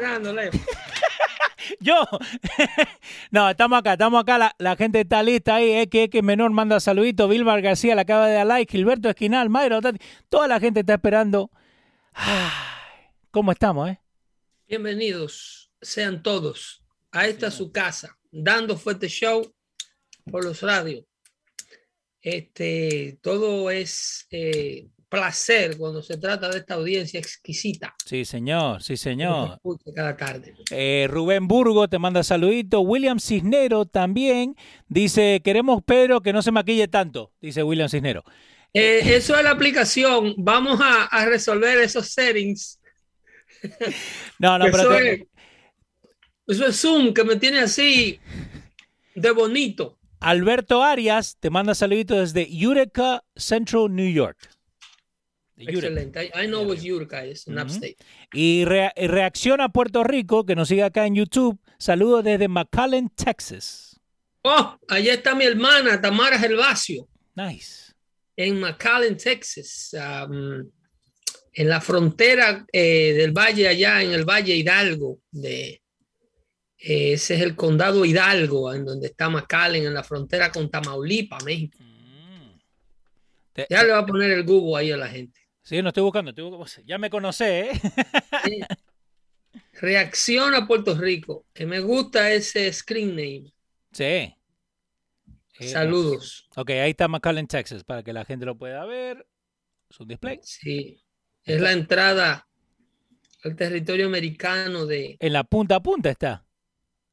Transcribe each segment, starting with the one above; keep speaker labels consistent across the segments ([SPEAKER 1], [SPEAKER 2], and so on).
[SPEAKER 1] La.
[SPEAKER 2] Yo. no, estamos acá, estamos acá. La, la gente está lista ahí. Es que, que menor manda saludito. Vilmar García le acaba de dar like. Gilberto Esquinal, Mayra. Toda la gente está esperando. Ay, ¿Cómo estamos, eh?
[SPEAKER 1] Bienvenidos sean todos a esta su casa, dando fuerte show por los radios. Este, todo es eh, placer cuando se trata de esta audiencia exquisita
[SPEAKER 2] Sí, señor, sí, señor.
[SPEAKER 1] cada tarde.
[SPEAKER 2] Eh, Rubén Burgo te manda saludito. William Cisnero también dice: Queremos Pedro que no se maquille tanto, dice William Cisnero.
[SPEAKER 1] Eh, eso es la aplicación. Vamos a, a resolver esos settings.
[SPEAKER 2] No, no,
[SPEAKER 1] Eso
[SPEAKER 2] pero te-
[SPEAKER 1] es, eso es Zoom que me tiene así de bonito.
[SPEAKER 2] Alberto Arias te manda saludito desde Utica, Central New York.
[SPEAKER 1] Excelente. I, I know what's Utica is, in upstate.
[SPEAKER 2] Y rea- y reacciona a Puerto Rico, que nos sigue acá en YouTube. Saludos desde McAllen, Texas.
[SPEAKER 1] Oh, allá está mi hermana Tamara Gervasio.
[SPEAKER 2] Nice.
[SPEAKER 1] en McAllen, Texas, um, en la frontera eh, del valle allá, en el Valle Hidalgo, de, eh, ese es el condado Hidalgo, en donde está McAllen, en la frontera con Tamaulipas, México.
[SPEAKER 2] Mm. Te-
[SPEAKER 1] Ya le va a poner el Google ahí a la gente.
[SPEAKER 2] Sí, no estoy buscando, estoy buscando. Ya me conocé, ¿eh?
[SPEAKER 1] Reacciona a Puerto Rico, que me gusta ese screen name.
[SPEAKER 2] Sí. Eh,
[SPEAKER 1] Saludos.
[SPEAKER 2] Ok, ahí está McAllen, Texas, para que la gente lo pueda ver. Su display.
[SPEAKER 1] Sí, es la entrada al territorio americano de
[SPEAKER 2] En la punta a punta está.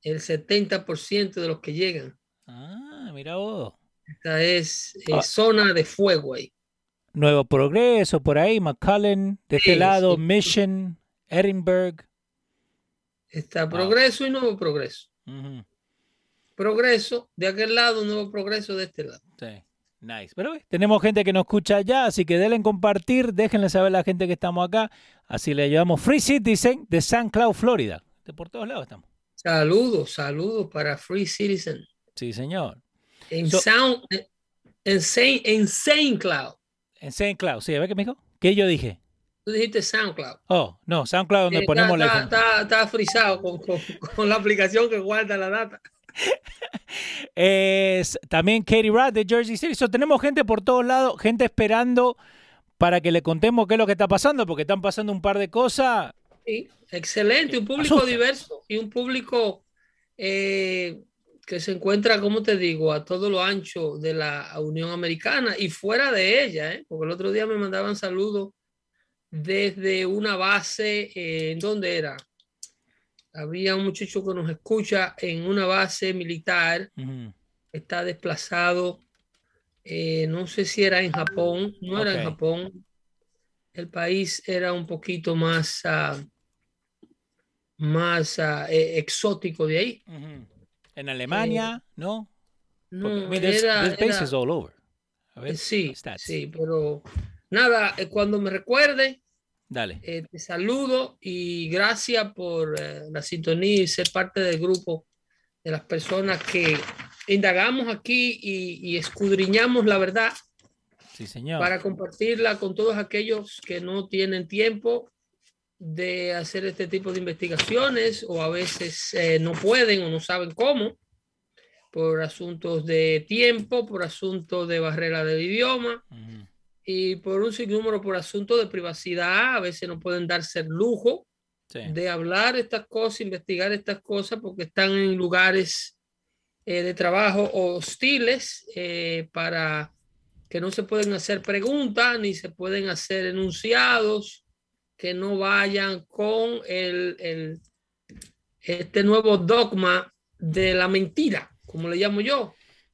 [SPEAKER 1] el 70% de los que llegan.
[SPEAKER 2] Ah, mira vos.
[SPEAKER 1] Esta es eh,
[SPEAKER 2] Ah.
[SPEAKER 1] zona de fuego ahí.
[SPEAKER 2] Nuevo Progreso por ahí, McAllen, de este
[SPEAKER 1] Sí,
[SPEAKER 2] lado,
[SPEAKER 1] sí.
[SPEAKER 2] Mission, Edinburgh.
[SPEAKER 1] Está progreso y nuevo progreso. Progreso de aquel lado, nuevo progreso de este lado.
[SPEAKER 2] Sí, nice. Pero eh, tenemos gente que nos escucha allá, así que denle en compartir, déjenle saber a la gente que estamos acá. Así le ayudamos. Free Citizen de San Cloud, Florida. De por todos lados estamos.
[SPEAKER 1] Saludos, saludos para Free Citizen.
[SPEAKER 2] Sí, señor.
[SPEAKER 1] En
[SPEAKER 2] So-
[SPEAKER 1] Sound, en- en Saint, en Saint Cloud.
[SPEAKER 2] En Saint Cloud, sí, a ver qué me dijo. ¿Qué yo dije?
[SPEAKER 1] Tú dijiste SoundCloud.
[SPEAKER 2] Oh, no, SoundCloud donde
[SPEAKER 1] Eh,
[SPEAKER 2] ponemos la
[SPEAKER 1] está, está, está frisado con, con- con la aplicación que guarda la data.
[SPEAKER 2] Es también Katie Rath de Jersey City. So, tenemos gente por todos lados, gente esperando para que le contemos qué es lo que está pasando, porque están pasando un par de cosas.
[SPEAKER 1] Sí, excelente, un público
[SPEAKER 2] Asusta.
[SPEAKER 1] diverso y un público eh, que se encuentra, como te digo, a todo lo ancho de la Unión Americana y fuera de ella, ¿eh? porque el otro día me mandaban saludos desde una base, eh, ¿en dónde era? Había un muchacho que nos escucha en una base militar,
[SPEAKER 2] Ujú.
[SPEAKER 1] está desplazado, eh, no sé si era en Japón, no era en. Japón, el país era un poquito más, ah, más eh, exótico de ahí.
[SPEAKER 2] En Alemania, ¿no? Porque,
[SPEAKER 1] No,
[SPEAKER 2] I mean, there's-
[SPEAKER 1] era-
[SPEAKER 2] there's
[SPEAKER 1] era-
[SPEAKER 2] all over. A ver,
[SPEAKER 1] sí,
[SPEAKER 2] stats.
[SPEAKER 1] sí, pero nada, eh, cuando me recuerde,
[SPEAKER 2] Dale.
[SPEAKER 1] eh, te saludo y gracias por eh, la sintonía y ser parte del grupo de las personas que indagamos aquí y, y escudriñamos la verdad
[SPEAKER 2] Sí, señor.
[SPEAKER 1] para compartirla con todos aquellos que no tienen tiempo de hacer este tipo de investigaciones o a veces eh, no pueden o no saben cómo por asuntos de tiempo, por asuntos de barrera del idioma y por un sinnúmero por asuntos de privacidad. A veces no pueden darse el lujo de hablar estas cosas, investigar estas cosas porque están en lugares eh, de trabajo hostiles eh, para que no se pueden hacer preguntas ni se pueden hacer enunciados que no vayan con el, el este nuevo dogma de la mentira como le llamo yo.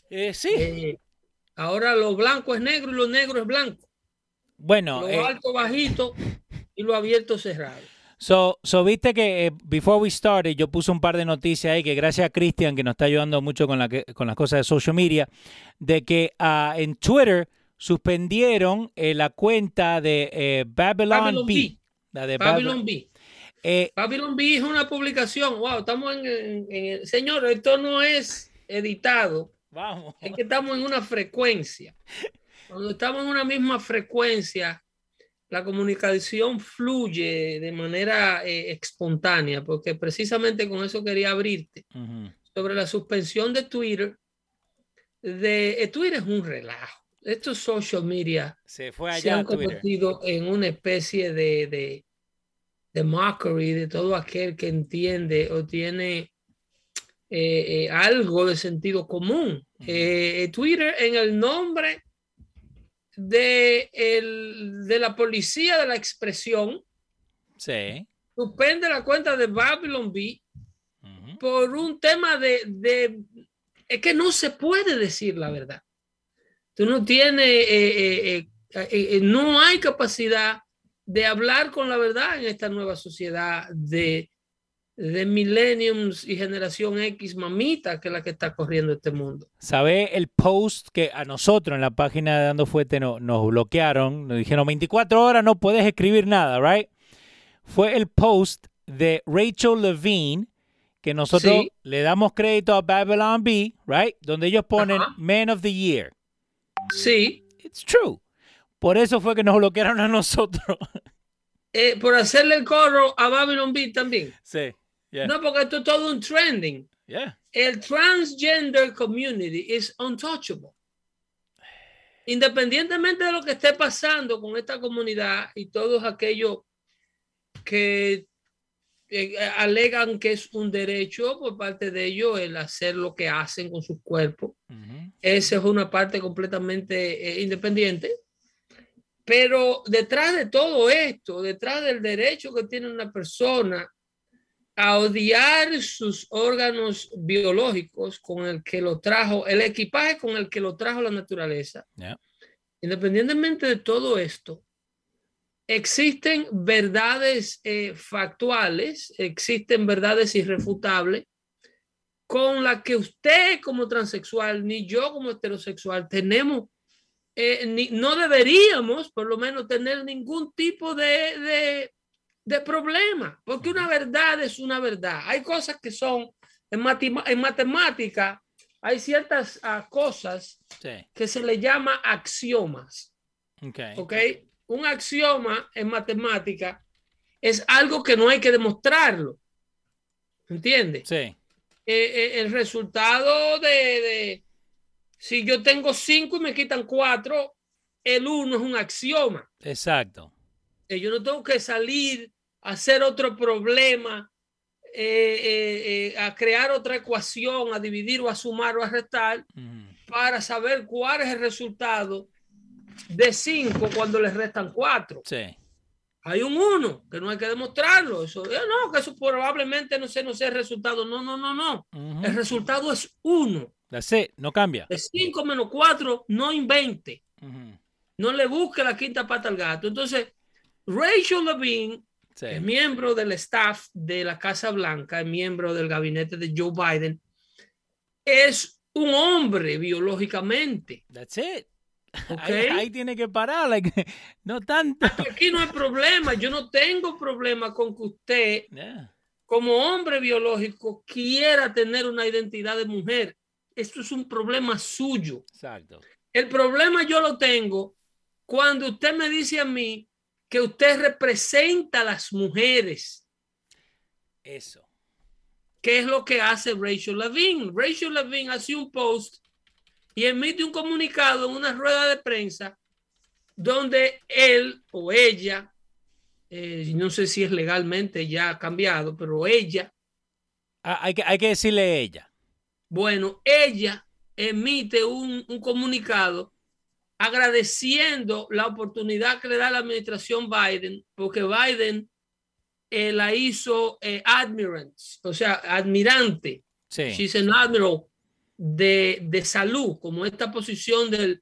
[SPEAKER 2] Eh, sí.
[SPEAKER 1] Eh, ahora lo blanco es negro y lo negro es blanco.
[SPEAKER 2] Bueno.
[SPEAKER 1] Lo eh, alto bajito y lo abierto cerrado.
[SPEAKER 2] So, so viste que before we started yo puse un par de noticias ahí que gracias a Cristian que nos está ayudando mucho con, la con las cosas de social media, de que uh, en Twitter suspendieron la cuenta de Babylon, B.
[SPEAKER 1] La de Babylon B. Babylon B es una publicación. Wow, estamos en, en, Señor, esto no es editado,
[SPEAKER 2] Vamos.
[SPEAKER 1] es que estamos en una frecuencia. Cuando estamos en una misma frecuencia, la comunicación fluye de manera eh, espontánea, porque precisamente con eso quería abrirte. Sobre la suspensión de Twitter. De, eh, Twitter es un relajo. Estos social media
[SPEAKER 2] se, fue allá
[SPEAKER 1] han convertido en una especie de, de, de mockery de todo aquel que entiende o tiene eh, eh, algo de sentido común. Eh, Twitter en el nombre de, el, de la policía de la expresión
[SPEAKER 2] sí.
[SPEAKER 1] suspende la cuenta de Babylon B por un tema de, de, Es que no se puede decir la verdad. Tú no tienes... no hay capacidad de hablar con la verdad en esta nueva sociedad de de millenniums y generación X mamita que es la que está corriendo este mundo.
[SPEAKER 2] ¿Sabe el post que a nosotros en la página de Dando Fuete no, nos bloquearon? Nos dijeron 24 horas no puedes escribir nada, ¿right? Fue el post de Rachel Levine que nosotros le damos crédito a Babylon B, ¿right? Donde ellos ponen Man of the Year.
[SPEAKER 1] Sí.
[SPEAKER 2] It's true. Por eso fue que nos bloquearon a nosotros.
[SPEAKER 1] Eh, por hacerle el coro a Babylon B también.
[SPEAKER 2] Sí.
[SPEAKER 1] No, porque esto es todo un trending. El transgender community is untouchable. Independientemente de lo que esté pasando con esta comunidad y todos aquellos que eh, alegan que es un derecho por parte de ellos el hacer lo que hacen con su cuerpo. Esa es una parte completamente eh, independiente. Pero detrás de todo esto, detrás del derecho que tiene una persona a odiar sus órganos biológicos con el que lo trajo, el equipaje con el que lo trajo la naturaleza. Independientemente de todo esto, existen verdades eh, factuales, existen verdades irrefutables con las que usted como transexual, ni yo como heterosexual, tenemos, eh, ni, no deberíamos por lo menos tener ningún tipo de de problema, porque una verdad es una verdad. Hay cosas que son en, en matemática, hay ciertas ah, cosas que se le llama axiomas.
[SPEAKER 2] Okay.
[SPEAKER 1] Un axioma en matemática es algo que no hay que demostrarlo. ¿Entiendes?
[SPEAKER 2] Sí.
[SPEAKER 1] Eh, eh, el resultado de, si yo tengo cinco y me quitan cuatro, el uno es un axioma.
[SPEAKER 2] Exacto
[SPEAKER 1] yo no tengo que salir a hacer otro problema, eh, eh, eh, a crear otra ecuación, a dividir o a sumar o a restar, para saber cuál es el resultado de 5 cuando les restan 4.
[SPEAKER 2] Sí.
[SPEAKER 1] Hay un 1 que no hay que demostrarlo. Eso, no, que eso probablemente no sé, no sea el resultado. No, no, no, no. El resultado es 1.
[SPEAKER 2] no cambia.
[SPEAKER 1] De 5 menos 4, no invente. No le busque la quinta pata al gato. Entonces, Rachel Levine es miembro del staff de la Casa Blanca, es miembro del gabinete de Joe Biden. Es un hombre biológicamente.
[SPEAKER 2] That's it. Ahí, tiene que parar, no tanto.
[SPEAKER 1] Aquí no hay problema, yo no tengo problema con que usted, como hombre biológico, quiera tener una identidad de mujer. Esto es un problema suyo.
[SPEAKER 2] Exacto.
[SPEAKER 1] El problema yo lo tengo cuando usted me dice a mí que usted representa a las mujeres.
[SPEAKER 2] Eso.
[SPEAKER 1] ¿Qué es lo que hace Rachel Levine? Rachel Levine hace un post y emite un comunicado en una rueda de prensa donde él o ella, eh, no sé si es legalmente ya cambiado, pero ella.
[SPEAKER 2] Ah, hay, que, hay que decirle ella.
[SPEAKER 1] Bueno, ella emite un, un comunicado agradeciendo la oportunidad que le da la administración Biden, porque Biden eh, la hizo eh, o sea, admirante.
[SPEAKER 2] Sí.
[SPEAKER 1] She's an admiral de, de salud, como esta posición del,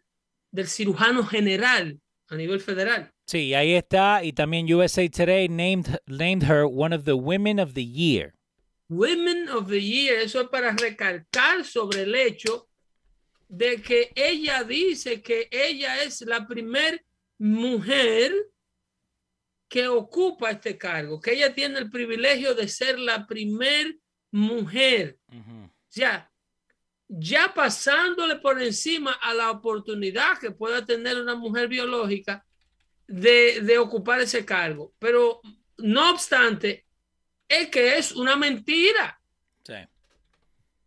[SPEAKER 1] del cirujano general a nivel federal.
[SPEAKER 2] Sí, ahí está. Y también USA Today named, named her one of the women of the year.
[SPEAKER 1] Women of the Year, eso es para recalcar sobre el hecho de que ella dice que ella es la primer mujer que ocupa este cargo, que ella tiene el privilegio de ser la primer mujer. Ya, ya pasándole por encima a la oportunidad que pueda tener una mujer biológica de, de ocupar ese cargo. Pero no obstante, es que es una mentira.
[SPEAKER 2] Sí.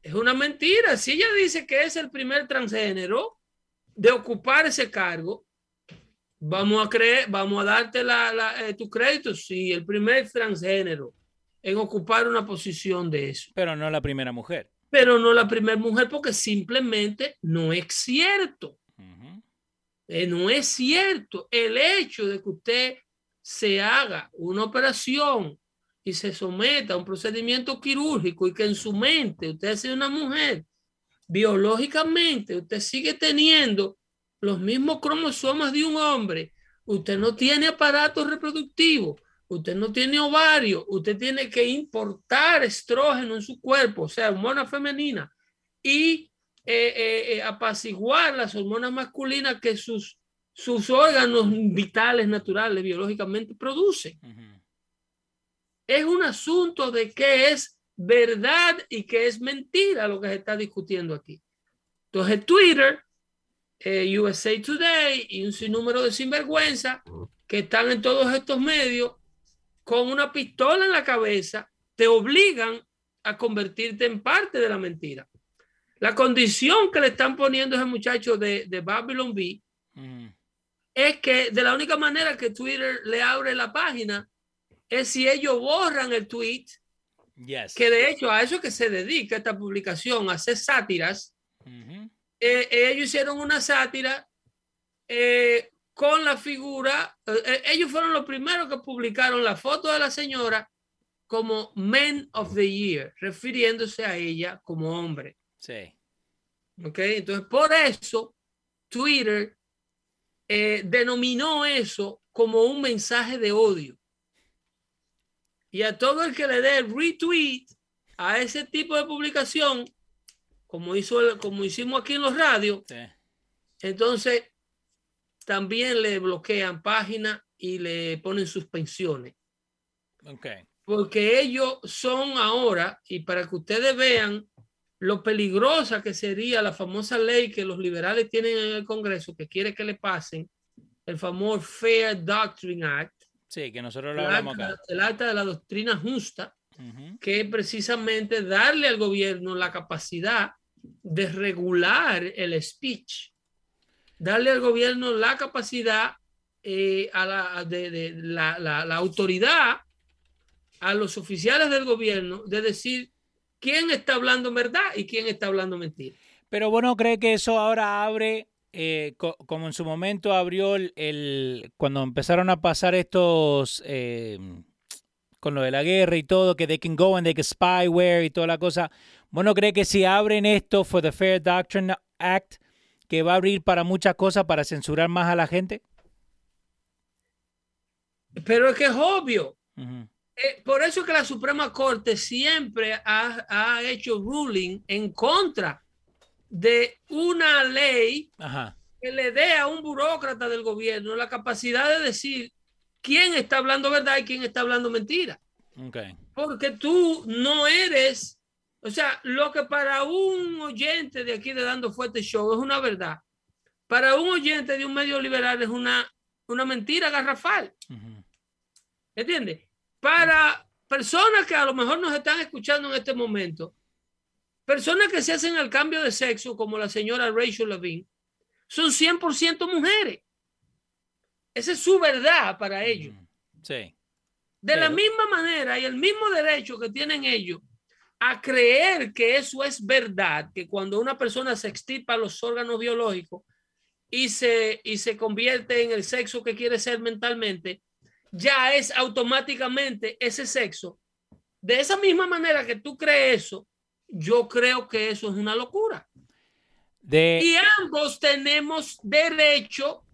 [SPEAKER 1] Es una mentira. Si ella dice que es el primer transgénero de ocupar ese cargo, vamos a creer, vamos a darte la, eh, tu crédito. Sí, el primer transgénero en ocupar una posición de eso.
[SPEAKER 2] Pero no la primera mujer.
[SPEAKER 1] Pero no la primera mujer porque simplemente no es cierto. Eh, no es cierto. El hecho de que usted se haga una operación y se someta a un procedimiento quirúrgico y que en su mente usted sea una mujer, biológicamente usted sigue teniendo los mismos cromosomas de un hombre, usted no tiene aparato reproductivo, usted no tiene ovario, usted tiene que importar estrógeno en su cuerpo, o sea, hormona femenina, y eh, eh, eh, apaciguar las hormonas masculinas que sus, sus órganos vitales, naturales, biológicamente producen es un asunto de qué es verdad y qué es mentira lo que se está discutiendo aquí. Entonces Twitter, eh, USA Today y un sinnúmero de sinvergüenza que están en todos estos medios con una pistola en la cabeza te obligan a convertirte en parte de la mentira. La condición que le están poniendo ese muchacho de, de Babylon B es que de la única manera que Twitter le abre la página es si ellos borran el tweet, que de hecho a eso que se dedica esta publicación, a hacer sátiras, eh, ellos hicieron una sátira eh, con la figura, ellos fueron los primeros que publicaron la foto de la señora como Men of the Year, refiriéndose a ella como hombre.
[SPEAKER 2] Sí.
[SPEAKER 1] Ok, entonces por eso Twitter denominó eso como un mensaje de odio y a todo el que le dé retweet a ese tipo de publicación, como, hizo como hicimos aquí en los radios, entonces también le bloquean páginas y le ponen suspensiones.
[SPEAKER 2] Okay.
[SPEAKER 1] Porque ellos son ahora, y para que ustedes vean lo peligrosa que sería la famosa ley que los liberales tienen en el Congreso, que quiere que le pasen, el famoso Fair Doctrine Act,
[SPEAKER 2] Sí, que nosotros lo hablamos
[SPEAKER 1] acta, El acta de la doctrina justa, que es precisamente darle al gobierno la capacidad de regular el speech, darle al gobierno la capacidad eh, a la, de, la, la, autoridad a los oficiales del gobierno de decir quién está hablando verdad y quién está hablando mentira.
[SPEAKER 2] Pero bueno, cree que eso ahora abre eh, como en su momento abrió el, cuando empezaron a pasar estos eh, con lo de la guerra y todo, que they can go and they can spyware y toda la cosa. Bueno, cree que si abren esto for the Fair Doctrine Act, que va a abrir para muchas cosas para censurar más a la gente.
[SPEAKER 1] Pero es que es obvio. Eh, por eso que la Suprema Corte siempre ha, ha hecho ruling en contra de una ley que le dé a un burócrata del gobierno la capacidad de decir quién está hablando verdad y quién está hablando mentira. Porque tú no eres, o sea, lo que para un oyente de aquí de Dando Fuerte Show es una verdad, para un oyente de un medio liberal es una, una mentira garrafal. ¿Entiendes? Para personas que a lo mejor nos están escuchando en este momento, personas que se hacen el cambio de sexo, como la señora Rachel Levine, son 100% mujeres. Esa es su verdad para ellos.
[SPEAKER 2] Sí.
[SPEAKER 1] De la misma manera y el mismo derecho que tienen ellos a creer que eso es verdad, que cuando una persona se extirpa los órganos biológicos y se, y se convierte en el sexo que quiere ser mentalmente, ya es automáticamente ese sexo. De esa misma manera que tú crees eso, yo creo que eso es una locura.
[SPEAKER 2] De...
[SPEAKER 1] Y ambos tenemos derecho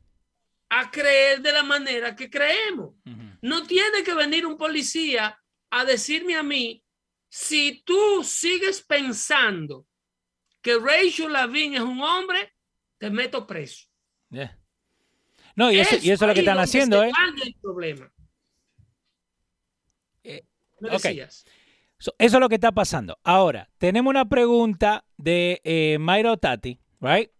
[SPEAKER 1] a creer de la manera que creemos. No tiene que venir un policía a decirme a mí, si tú sigues pensando que Rachel Lavin es un hombre, te meto preso.
[SPEAKER 2] No, y eso, y eso es lo que están haciendo, ¿eh?
[SPEAKER 1] El problema.
[SPEAKER 2] Eh, eso es lo que está pasando. Ahora, tenemos una pregunta de eh, Mayra Tati, right?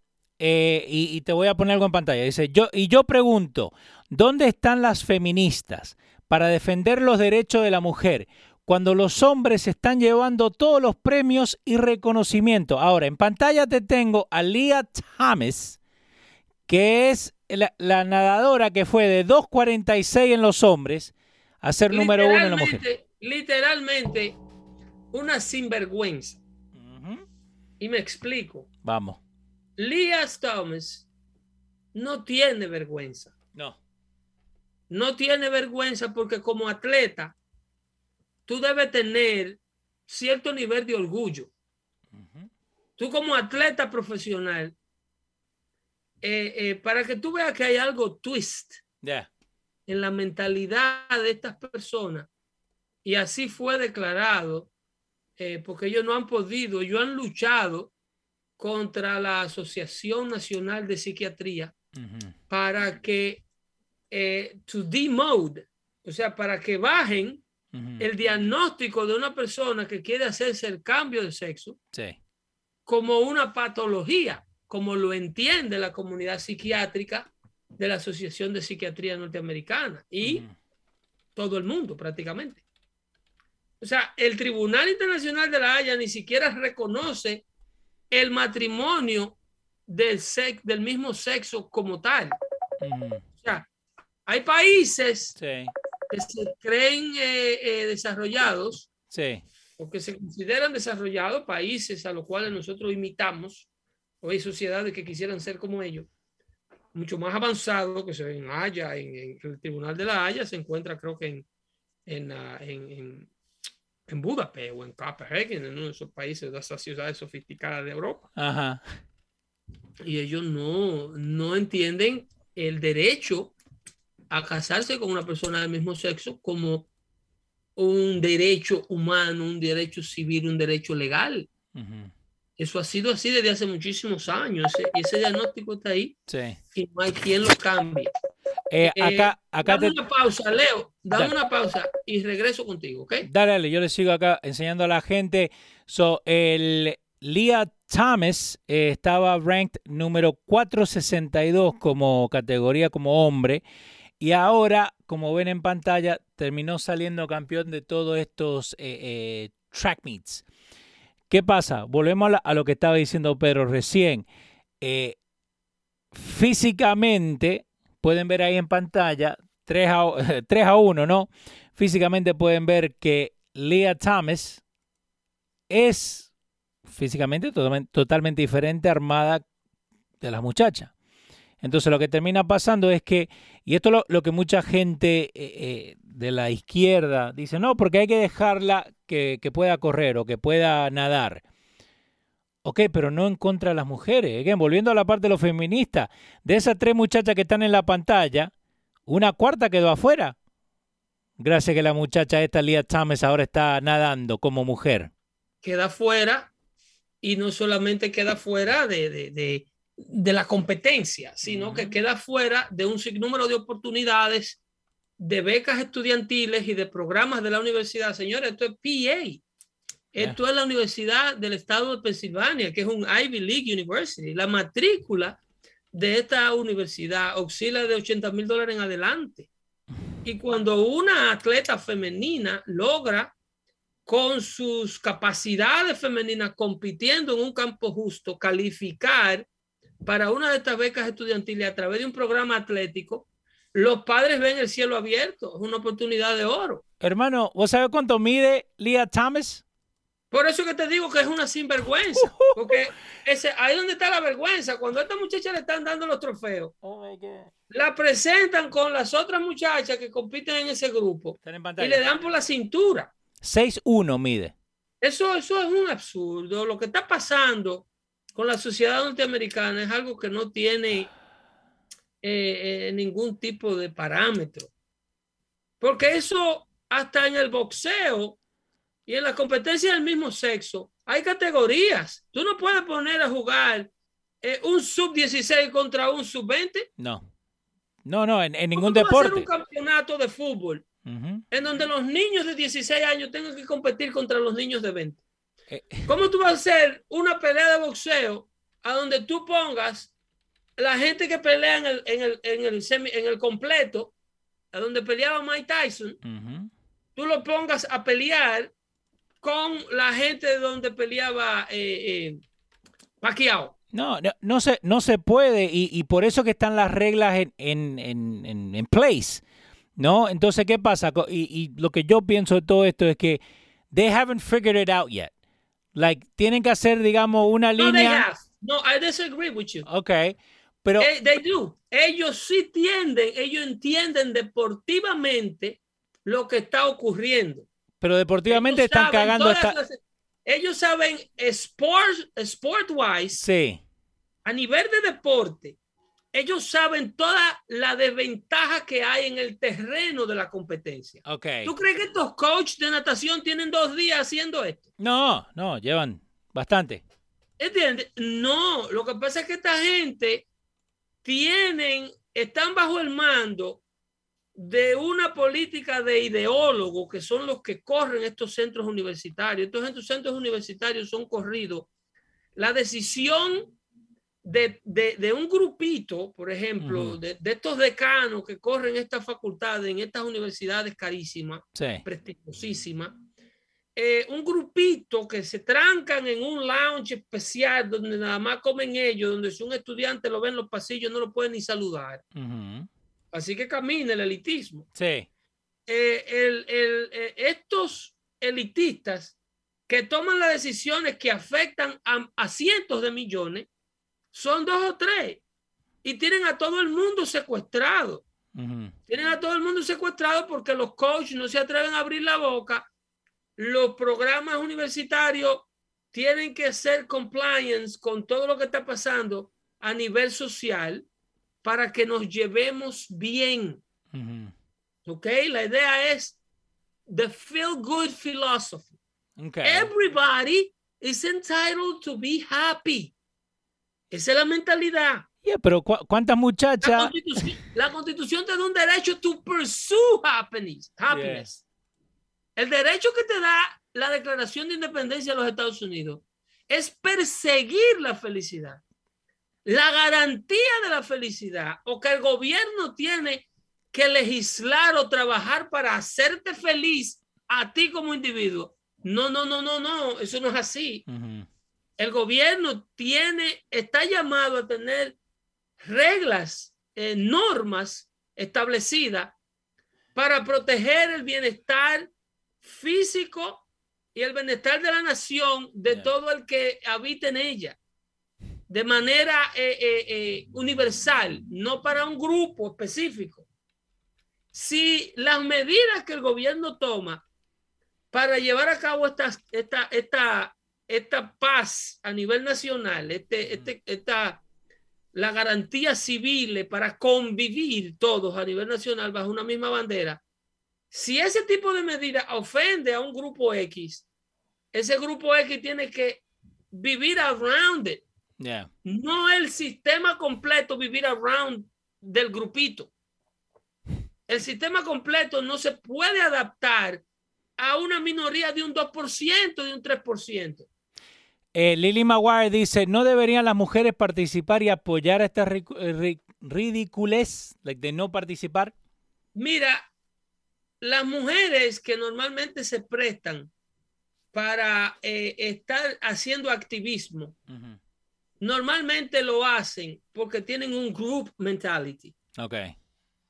[SPEAKER 2] Eh, y, te voy a poner algo en pantalla. Dice, yo, y yo pregunto, ¿dónde están las feministas para defender los derechos de la mujer cuando los hombres están llevando todos los premios y reconocimiento? Ahora, en pantalla te tengo a Leah Thomas, que es la, nadadora que fue de 2.46 en los hombres a ser número uno en la mujer.
[SPEAKER 1] Literalmente, una sinvergüenza. Y me explico.
[SPEAKER 2] Vamos.
[SPEAKER 1] Leah Thomas no tiene vergüenza.
[SPEAKER 2] No.
[SPEAKER 1] No tiene vergüenza porque como atleta, tú debes tener cierto nivel de orgullo. Tú como atleta profesional, eh, eh, para que tú veas que hay algo twist en la mentalidad de estas personas, y así fue declarado, eh, porque ellos no han podido, ellos han luchado contra la Asociación Nacional de Psiquiatría para que eh, to demode, o sea, para que bajen el diagnóstico de una persona que quiere hacerse el cambio de sexo como una patología, como lo entiende la comunidad psiquiátrica de la Asociación de Psiquiatría Norteamericana y todo el mundo prácticamente. O sea, el Tribunal Internacional de la Haya ni siquiera reconoce el matrimonio del, del mismo sexo como tal. O sea, hay países que se creen eh, eh, desarrollados o que se consideran desarrollados, países a los cuales nosotros imitamos, o hay sociedades que quisieran ser como ellos, mucho más avanzados que se ven en Haya, en, el Tribunal de la Haya se encuentra creo que en, en, en en Budapest o en Copenhagen, en uno de esos países, de esas ciudades sofisticadas de Europa.
[SPEAKER 2] Ajá.
[SPEAKER 1] Y ellos no, no entienden el derecho a casarse con una persona del mismo sexo como un derecho humano, un derecho civil, un derecho legal. Eso ha sido así desde hace muchísimos años. y ese diagnóstico está ahí.
[SPEAKER 2] Sí.
[SPEAKER 1] Y no hay quien lo cambie.
[SPEAKER 2] Eh, acá, eh, acá
[SPEAKER 1] dame una pausa, Leo. Dame una pausa y regreso contigo, ¿ok?
[SPEAKER 2] Dale, dale, yo le sigo acá enseñando a la gente. So, el Leah Thomas eh, estaba ranked número 462 como categoría como hombre. Y ahora, como ven en pantalla, terminó saliendo campeón de todos estos track meets. ¿Qué pasa? Volvemos a, lo que estaba diciendo Pedro recién. físicamente, pueden ver ahí en pantalla 3 a, 3 a 1, ¿no? Físicamente pueden ver que Leah Thomas es físicamente totalmente, totalmente diferente armada de la muchacha. Entonces lo que termina pasando es que, y esto es lo, que mucha gente eh, eh, de la izquierda dice, no, porque hay que dejarla que, pueda correr o que pueda nadar. Ok, pero no en contra de las mujeres. Again, volviendo a la parte de los feministas, de esas tres muchachas que están en la pantalla, una cuarta quedó afuera. Gracias a que la muchacha esta, Lia Thomas, ahora está nadando como mujer.
[SPEAKER 1] Queda fuera y no solamente queda fuera de, la competencia, sino que queda fuera de un sinnúmero de oportunidades, de becas estudiantiles y de programas de la universidad. Señores, esto es PA. Esto es la Universidad del Estado de Pensilvania, que es un Ivy League University. La matrícula de esta universidad oscila de 80 mil dólares en adelante. Y cuando una atleta femenina logra con sus capacidades femeninas compitiendo en un campo justo, calificar para una de estas becas estudiantiles a través de un programa atlético, los padres ven el cielo abierto, es una oportunidad de oro.
[SPEAKER 2] Hermano, ¿vos sabés cuánto mide Leah Thomas?
[SPEAKER 1] Por eso que te digo que es una sinvergüenza, porque ese, ahí donde está la vergüenza, cuando a esta muchacha le están dando los trofeos, oh la presentan con las otras muchachas que compiten en ese grupo y le dan por la cintura.
[SPEAKER 2] 6'1 mide.
[SPEAKER 1] Eso, eso es un absurdo. Lo que está pasando con la sociedad norteamericana es algo que no tiene eh, eh, ningún tipo de parámetro. Porque eso, hasta en el boxeo y en la competencia del mismo sexo, hay categorías. Tú no puedes poner a jugar eh, un sub-16 contra un sub-20.
[SPEAKER 2] No. No, no, en, ningún deporte.
[SPEAKER 1] Hacer un campeonato de fútbol en donde los niños de 16 años tengan que competir contra los niños de 20. ¿Cómo tú vas a hacer una pelea de boxeo a donde tú pongas la gente que pelea en el, en el, en el, semi, en el completo, a donde peleaba Mike Tyson, tú lo pongas a pelear con la gente de donde peleaba eh, eh Pacquiao.
[SPEAKER 2] No, no, no, se, no se puede y, y, por eso que están las reglas en, en, en, en place. ¿No? Entonces, ¿qué pasa? Y, y, lo que yo pienso de todo esto es que they haven't figured it out yet. Like, tienen que hacer, digamos, una
[SPEAKER 1] no,
[SPEAKER 2] línea.
[SPEAKER 1] They have. No, I disagree with you.
[SPEAKER 2] Okay. Pero,
[SPEAKER 1] they, they, do. Ellos sí tienden, ellos entienden deportivamente lo que está ocurriendo.
[SPEAKER 2] Pero deportivamente ellos están cagando esta...
[SPEAKER 1] Las, ellos saben sport, sport wise.
[SPEAKER 2] Sí.
[SPEAKER 1] A nivel de deporte, ellos saben toda la desventaja que hay en el terreno de la competencia.
[SPEAKER 2] Okay.
[SPEAKER 1] ¿Tú crees que estos coaches de natación tienen dos días haciendo esto?
[SPEAKER 2] No, no, llevan bastante.
[SPEAKER 1] ¿Entiendes? No, lo que pasa es que esta gente tienen, están bajo el mando de una política de ideólogos que son los que corren estos centros universitarios. Estos centros universitarios son corridos. La decisión de, de, de un grupito, por ejemplo, uh -huh. de, de, estos decanos que corren estas facultades en estas universidades carísimas,
[SPEAKER 2] sí.
[SPEAKER 1] prestigiosísimas, eh, un grupito que se trancan en un lounge especial donde nada más comen ellos, donde si un estudiante lo ve en los pasillos no lo puede ni saludar.
[SPEAKER 2] Uh -huh.
[SPEAKER 1] Así que camina el elitismo.
[SPEAKER 2] Sí.
[SPEAKER 1] Eh, el, el, eh, estos elitistas que toman las decisiones que afectan a, a, cientos de millones son dos o tres y tienen a todo el mundo secuestrado.
[SPEAKER 2] Uh -huh.
[SPEAKER 1] Tienen a todo el mundo secuestrado porque los coaches no se atreven a abrir la boca los programas universitarios tienen que ser compliance con todo lo que está pasando a nivel social para que nos llevemos bien.
[SPEAKER 2] Uh -huh.
[SPEAKER 1] ¿Ok? La idea es the feel good philosophy.
[SPEAKER 2] Okay.
[SPEAKER 1] Everybody is entitled to be happy. Esa es la mentalidad.
[SPEAKER 2] Yeah, pero ¿cu ¿cuántas muchachas?
[SPEAKER 1] La constitución, la constitución te da un derecho to pursue happiness. happiness.
[SPEAKER 2] Yeah.
[SPEAKER 1] El derecho que te da la Declaración de Independencia de los Estados Unidos es perseguir la felicidad. La garantía de la felicidad o que el gobierno tiene que legislar o trabajar para hacerte feliz a ti como individuo. No, no, no, no, no, eso no es así.
[SPEAKER 2] Uh -huh.
[SPEAKER 1] El gobierno tiene, está llamado a tener reglas, eh, normas establecidas para proteger el bienestar físico y el bienestar de la nación de yeah. todo el que habita en ella de manera eh, eh, universal, no para un grupo específico. Si las medidas que el gobierno toma para llevar a cabo esta, esta, esta, esta paz a nivel nacional, este, este, esta, la garantía civil para convivir todos a nivel nacional bajo una misma bandera, si ese tipo de medida ofende a un grupo X, ese grupo X tiene que vivir around it.
[SPEAKER 2] Yeah.
[SPEAKER 1] No el sistema completo vivir around del grupito. El sistema completo no se puede adaptar a una minoría de un 2%, de un 3%.
[SPEAKER 2] Eh, Lily Maguire dice, ¿no deberían las mujeres participar y apoyar a esta ridiculez like, de no participar?
[SPEAKER 1] Mira, las mujeres que normalmente se prestan para eh, estar haciendo activismo, normalmente lo hacen porque tienen un group mentality.
[SPEAKER 2] Ok.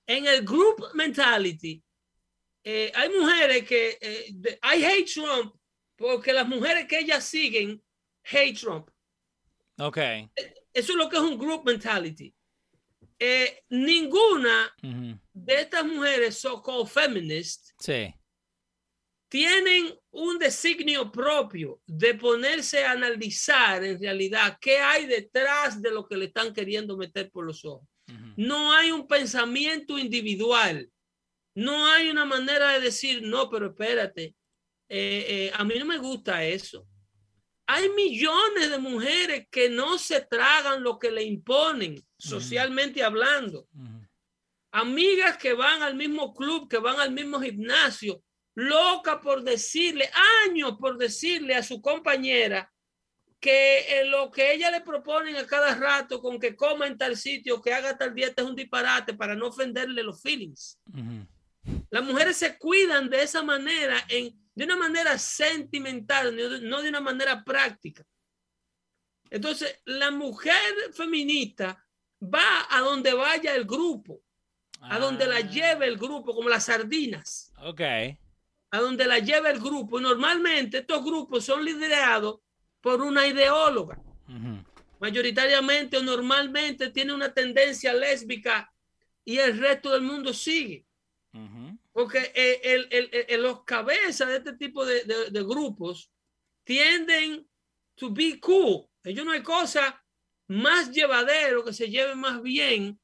[SPEAKER 1] En el group mentality, eh, hay mujeres que, eh, de- I hate Trump porque las mujeres que ellas siguen hate Trump.
[SPEAKER 2] Ok.
[SPEAKER 1] Eso es lo que es un group mentality. Eh, ninguna de estas mujeres so-called feminists
[SPEAKER 2] Sí.
[SPEAKER 1] tienen un designio propio de ponerse a analizar en realidad qué hay detrás de lo que le están queriendo meter por los ojos. No hay un pensamiento individual. No hay una manera de decir, no, pero espérate, eh, eh, a mí no me gusta eso. Hay millones de mujeres que no se tragan lo que le imponen, socialmente hablando.
[SPEAKER 2] Ujú.
[SPEAKER 1] Amigas que van al mismo club, que van al mismo gimnasio, loca por decirle, años por decirle a su compañera que eh, lo que ella le proponen a cada rato con que coma en tal sitio, que haga tal dieta es un disparate para no ofenderle los feelings.
[SPEAKER 2] Ujú.
[SPEAKER 1] Las mujeres se cuidan de esa manera, en, de una manera sentimental, no de, una manera práctica. Entonces, la mujer feminista va a donde vaya el grupo, a donde la
[SPEAKER 2] Ah,
[SPEAKER 1] lleve el grupo, como las sardinas,
[SPEAKER 2] Ok.
[SPEAKER 1] a donde la lleve el grupo. Y normalmente estos grupos son liderados por una ideóloga.
[SPEAKER 2] Ujú.
[SPEAKER 1] Mayoritariamente o normalmente tiene una tendencia lésbica y el resto del mundo sigue.
[SPEAKER 2] Ujú.
[SPEAKER 1] Porque eh, el- el- el- los cabezas de este tipo de, de- de grupos tienden to be cool. Ellos no hay cosa más llevadero que se lleve más bien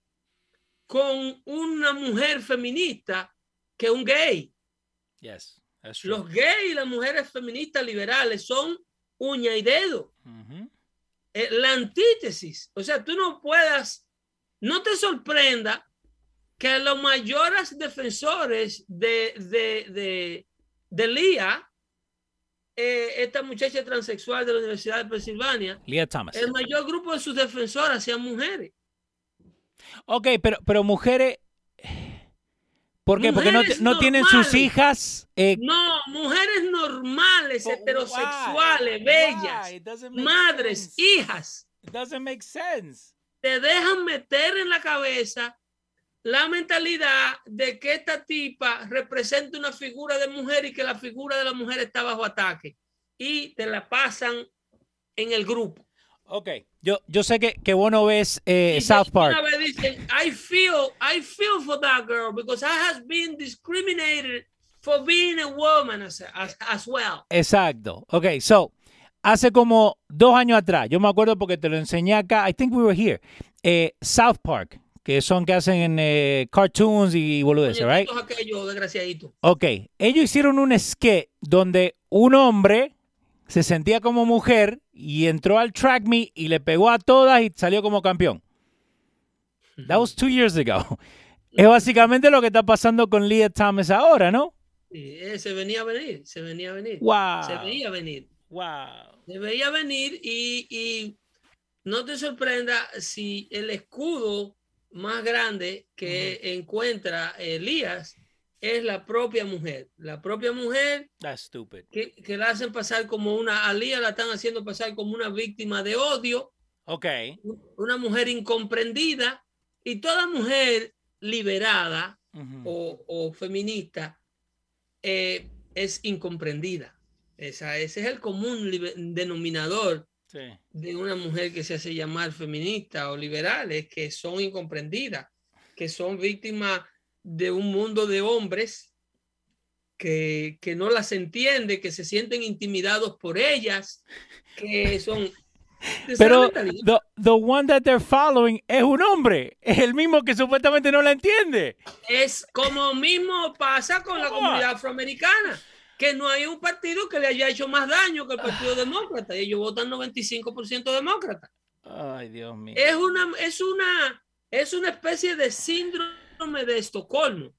[SPEAKER 1] con una mujer feminista que un gay.
[SPEAKER 2] Yes. That's true.
[SPEAKER 1] Los gays y las mujeres feministas liberales son uña y dedo.
[SPEAKER 2] Ujú.
[SPEAKER 1] Eh, la antítesis. O sea, tú no puedas, no te sorprenda que los mayores defensores de, de, de, de Lía, eh, esta muchacha transexual de la Universidad de Pensilvania,
[SPEAKER 2] Leah Thomas.
[SPEAKER 1] el mayor grupo de sus defensoras sean mujeres.
[SPEAKER 2] Ok, pero, pero mujeres. ¿Por qué? Porque no,
[SPEAKER 1] Mujeres
[SPEAKER 2] no tienen sus hijas. eh,
[SPEAKER 1] No, mujeres normales,
[SPEAKER 2] why?
[SPEAKER 1] heterosexuales,
[SPEAKER 2] Why?
[SPEAKER 1] bellas, madres,
[SPEAKER 2] sense.
[SPEAKER 1] hijas.
[SPEAKER 2] It doesn't make sense.
[SPEAKER 1] te dejan meter en la cabeza la mentalidad de que esta tipa representa una figura de mujer y que la figura de la mujer está bajo ataque y te la pasan en el grupo.
[SPEAKER 2] Ok, yo, yo sé que, que vos no ves eh, South Park.
[SPEAKER 1] Una vez dicen, I feel, I feel for that girl because I has been discriminated for being a woman as, as, as well.
[SPEAKER 2] Exacto. Ok, so, hace como dos años atrás, yo me acuerdo porque te lo enseñé acá, I think we were here, eh, South Park, que son que hacen en eh, cartoons y boludeces, right?
[SPEAKER 1] Aquellos desgraciaditos.
[SPEAKER 2] Ok, ellos hicieron un sketch donde un hombre se sentía como mujer y entró al track meet y le pegó a todas y salió como campeón. That was two years ago. Es básicamente lo que está pasando con Leah Thomas ahora, ¿no?
[SPEAKER 1] Sí, eh, se venía a venir, se venía a venir.
[SPEAKER 2] Wow.
[SPEAKER 1] Se veía venir.
[SPEAKER 2] Wow.
[SPEAKER 1] Se veía venir y, y no te sorprenda si el escudo más grande que encuentra Elías es la propia mujer. La propia mujer
[SPEAKER 2] That's stupid.
[SPEAKER 1] que, que la hacen pasar como una, a Elías la están haciendo pasar como una víctima de odio,
[SPEAKER 2] Ok.
[SPEAKER 1] una mujer incomprendida y toda mujer liberada o, o feminista eh, es incomprendida. Esa, ese es el común denominador
[SPEAKER 2] Sí.
[SPEAKER 1] de una mujer que se hace llamar feminista o liberal, es que son incomprendidas, que son víctimas de un mundo de hombres que, que no las entiende, que se sienten intimidados por ellas, que son...
[SPEAKER 2] Pero the, the one that they're following es un hombre. Es el mismo que supuestamente no la entiende.
[SPEAKER 1] Es como mismo pasa con la comunidad afroamericana, que no hay un partido que le haya hecho más daño que el Partido Demócrata. Ellos votan 95% demócrata.
[SPEAKER 2] Ay, Dios mío.
[SPEAKER 1] Es una, es una, es una especie de síndrome de Estocolmo.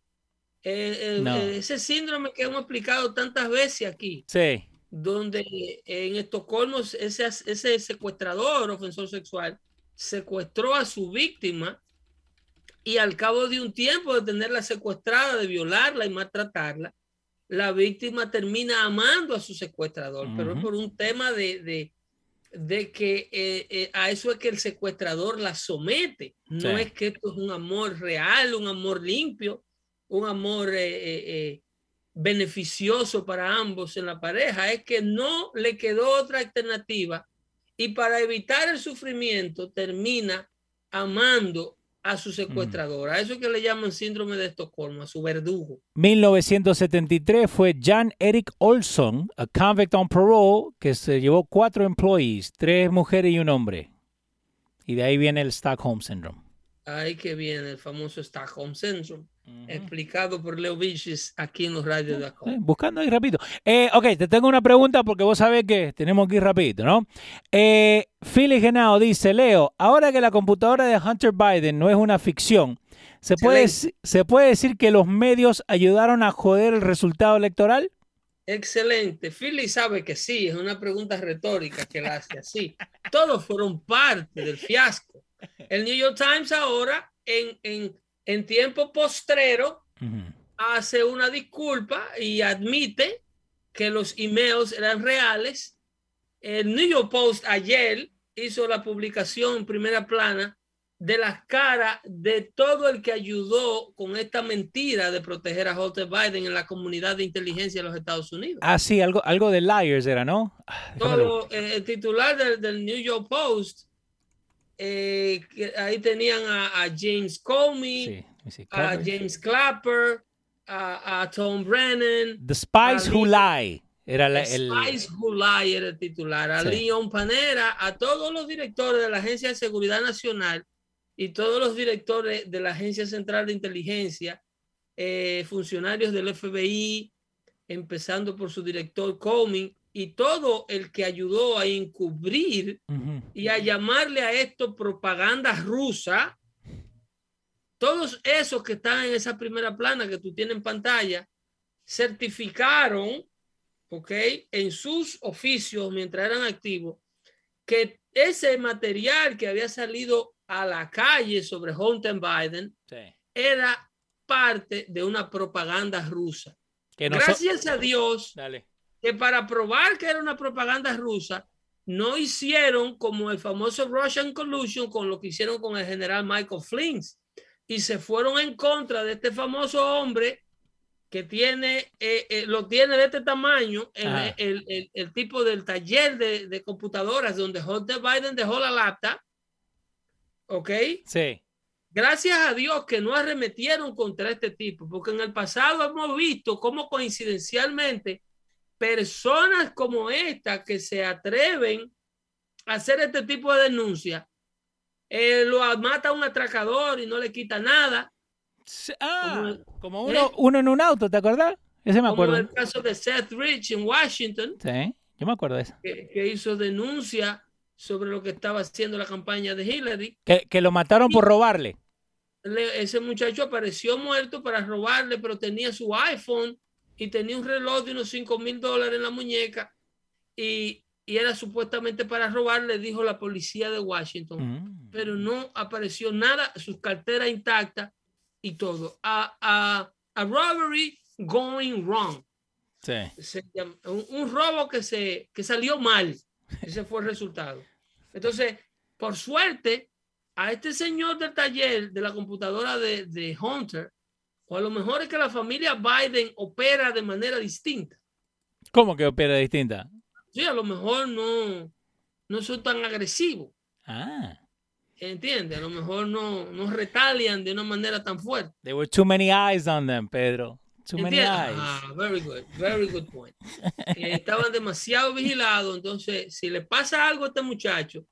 [SPEAKER 1] Eh, eh,
[SPEAKER 2] No.
[SPEAKER 1] eh, ese síndrome que hemos explicado tantas veces aquí,
[SPEAKER 2] Sí.
[SPEAKER 1] donde en Estocolmo ese, ese secuestrador, ofensor sexual, secuestró a su víctima y al cabo de un tiempo de tenerla secuestrada, de violarla y maltratarla, la víctima termina amando a su secuestrador, pero es por un tema de, de, que eh, eh, a eso es que el secuestrador la somete. No es que esto es un amor real, un amor limpio, un amor eh, beneficioso para ambos en la pareja, es que no le quedó otra alternativa y para evitar el sufrimiento termina amando a su secuestrador, a eso que le llaman síndrome de Estocolmo, a su verdugo.
[SPEAKER 2] 1973 fue Jan Erik Olson, a convict on parole, que se llevó cuatro employees, tres mujeres y un hombre. Y de ahí viene el Stockholm Syndrome.
[SPEAKER 1] Ahí que viene el famoso Stockholm Syndrome explicado por Leo Vichis aquí en los radios de acá.
[SPEAKER 2] buscando ahí rapidito. Eh, ok, te tengo una pregunta porque vos sabés que tenemos que ir rapidito, ¿no? Eh, Philly Genao dice, Leo, ahora que la computadora de Hunter Biden no es una ficción, ¿se puede, ¿se puede decir que los medios ayudaron a joder el resultado electoral?
[SPEAKER 1] Excelente. Philly sabe que sí, es una pregunta retórica que la hace así. Todos fueron parte del fiasco. El New York Times ahora en, en en tiempo postrero hace una disculpa y admite que los emails eran reales. El New York Post ayer hizo la publicación primera plana de las caras de todo el que ayudó con esta mentira de proteger a Hunter Biden en la comunidad de inteligencia de los Estados Unidos.
[SPEAKER 2] Ah, sí, algo, algo de liars era, ¿no?
[SPEAKER 1] Ah, todo, eh, el titular del, del New York Post eh, ahí tenían a, James Comey, a James Clapper, a, Tom Brennan.
[SPEAKER 2] The Spies Who Lie. Era
[SPEAKER 1] el, Spies Who Lie era el titular. A Leon Panera, a todos los directores de la Agencia de Seguridad Nacional y todos los directores de la Agencia Central de Inteligencia, eh, funcionarios del FBI, empezando por su director Comey, y todo el que ayudó a encubrir y a llamarle a esto propaganda rusa, todos esos que están en esa primera plana que tú tienes en pantalla, certificaron, ¿ok? En sus oficios mientras eran activos, que ese material que había salido a la calle sobre Hunter Biden era parte de una propaganda rusa. Gracias a Dios, Dale que para probar que era una propaganda rusa, no hicieron como el famoso Russian Collusion con lo que hicieron con el general Michael Flynn y se fueron en contra de este famoso hombre que tiene, eh, eh, lo tiene de este tamaño, el, el, tipo del taller de, de, computadoras donde Hunter Biden dejó la lata. ¿Ok?
[SPEAKER 2] Sí.
[SPEAKER 1] Gracias a Dios que no arremetieron contra este tipo, porque en el pasado hemos visto cómo coincidencialmente personas como esta que se atreven a hacer este tipo de denuncia, eh, lo mata un atracador y no le quita nada.
[SPEAKER 2] Ah, como, uno, ¿eh? uno, en un auto, ¿te acuerdas? Ese me acuerdo.
[SPEAKER 1] Como el caso de Seth Rich en Washington.
[SPEAKER 2] Sí, yo me acuerdo de eso.
[SPEAKER 1] Que, hizo denuncia sobre lo que estaba haciendo la campaña de Hillary.
[SPEAKER 2] Que, lo mataron por robarle.
[SPEAKER 1] ese muchacho apareció muerto para robarle, pero tenía su iPhone y tenía un reloj de unos 5 mil dólares en la muñeca y, era supuestamente para robar, le dijo la policía de Washington, mm. pero no apareció nada, sus carteras intactas y todo. A, a, robbery going wrong. un, robo que, se, que salió mal. Ese fue el resultado. Entonces, por suerte, a este señor del taller de la computadora de, de Hunter, o a lo mejor es que la familia Biden opera de manera distinta.
[SPEAKER 2] ¿Cómo que opera distinta?
[SPEAKER 1] Sí, a lo mejor no, no son tan agresivos.
[SPEAKER 2] Ah.
[SPEAKER 1] ¿Entiendes? A lo mejor no, no retalian de una manera tan fuerte.
[SPEAKER 2] There were too many eyes on them, Pedro. Too many eyes.
[SPEAKER 1] Ah, very good, very good point. Eh, estaban demasiado vigilados, entonces si le pasa algo a este muchacho,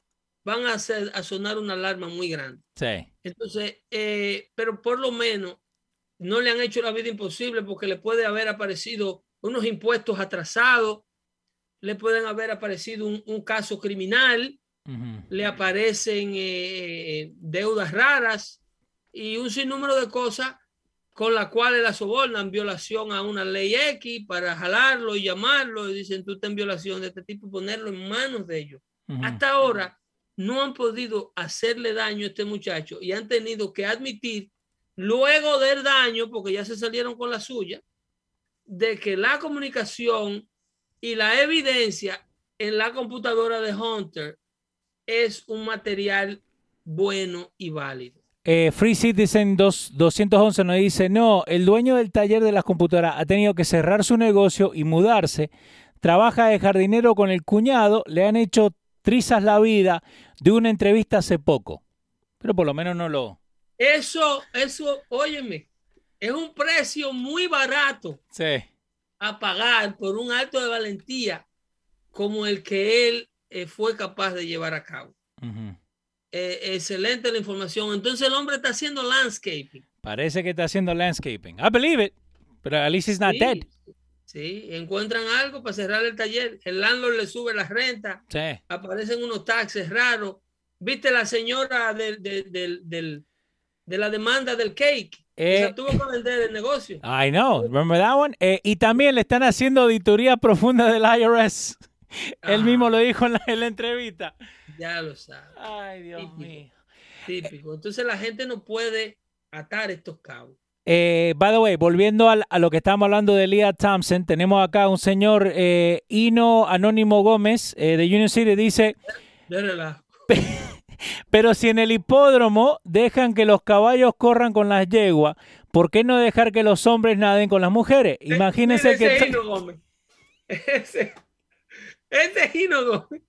[SPEAKER 1] van a, hacer, a sonar una alarma muy grande.
[SPEAKER 2] Sí.
[SPEAKER 1] Entonces, eh, pero por lo menos no le han hecho la vida imposible porque le puede haber aparecido unos impuestos atrasados, le pueden haber aparecido un, caso criminal, le aparecen eh, deudas raras y un sinnúmero de cosas con las cuales la sobornan, violación a una ley X para jalarlo y llamarlo y dicen tú estás en violación de este tipo y ponerlo en manos de ellos. Hasta ahora no han podido hacerle daño a este muchacho y han tenido que admitir luego del daño, porque ya se salieron con la suya, de que la comunicación y la evidencia en la computadora de Hunter es un material bueno y válido.
[SPEAKER 2] Eh, Free Citizen 2, 211 nos dice, no, el dueño del taller de las computadoras ha tenido que cerrar su negocio y mudarse. Trabaja de jardinero con el cuñado, le han hecho trizas la vida de una entrevista hace poco. Pero por lo menos no lo...
[SPEAKER 1] Eso, eso, óyeme, es un precio muy barato
[SPEAKER 2] Sí.
[SPEAKER 1] a pagar por un acto de valentía como el que él eh, fue capaz de llevar a cabo. Eh, excelente la información. Entonces el hombre está haciendo landscaping.
[SPEAKER 2] Parece que está haciendo landscaping. I believe it. Pero at least he's not
[SPEAKER 1] Sí,
[SPEAKER 2] dead.
[SPEAKER 1] sí, encuentran algo para cerrar el taller. El landlord le sube la renta.
[SPEAKER 2] Sí.
[SPEAKER 1] Aparecen unos taxes raros. ¿Viste la señora del, del- del- del- de la demanda del cake?
[SPEAKER 2] Eh,
[SPEAKER 1] o sea, tuvo que vender el negocio.
[SPEAKER 2] I know. Remember that one? Eh, y también le están haciendo auditoría profunda del IRS. Él
[SPEAKER 1] Ah.
[SPEAKER 2] mismo lo dijo en la, en la entrevista.
[SPEAKER 1] Ya lo sabe.
[SPEAKER 2] Ay, Dios
[SPEAKER 1] Típico.
[SPEAKER 2] mío.
[SPEAKER 1] Típico. Entonces la gente no puede atar estos cabos.
[SPEAKER 2] Eh, by the way, volviendo al- a, lo que estábamos hablando de Leah Thompson, tenemos acá un señor eh, Hino Anónimo Gómez eh, de Union City, dice,
[SPEAKER 1] De relajo.
[SPEAKER 2] pero si en el hipódromo dejan que los caballos corran con las yeguas, ¿por qué no dejar que los hombres naden con las mujeres? Imagínense
[SPEAKER 1] Mira
[SPEAKER 2] que...
[SPEAKER 1] ese Gino Gómez. Ese, ese Gino Gómez.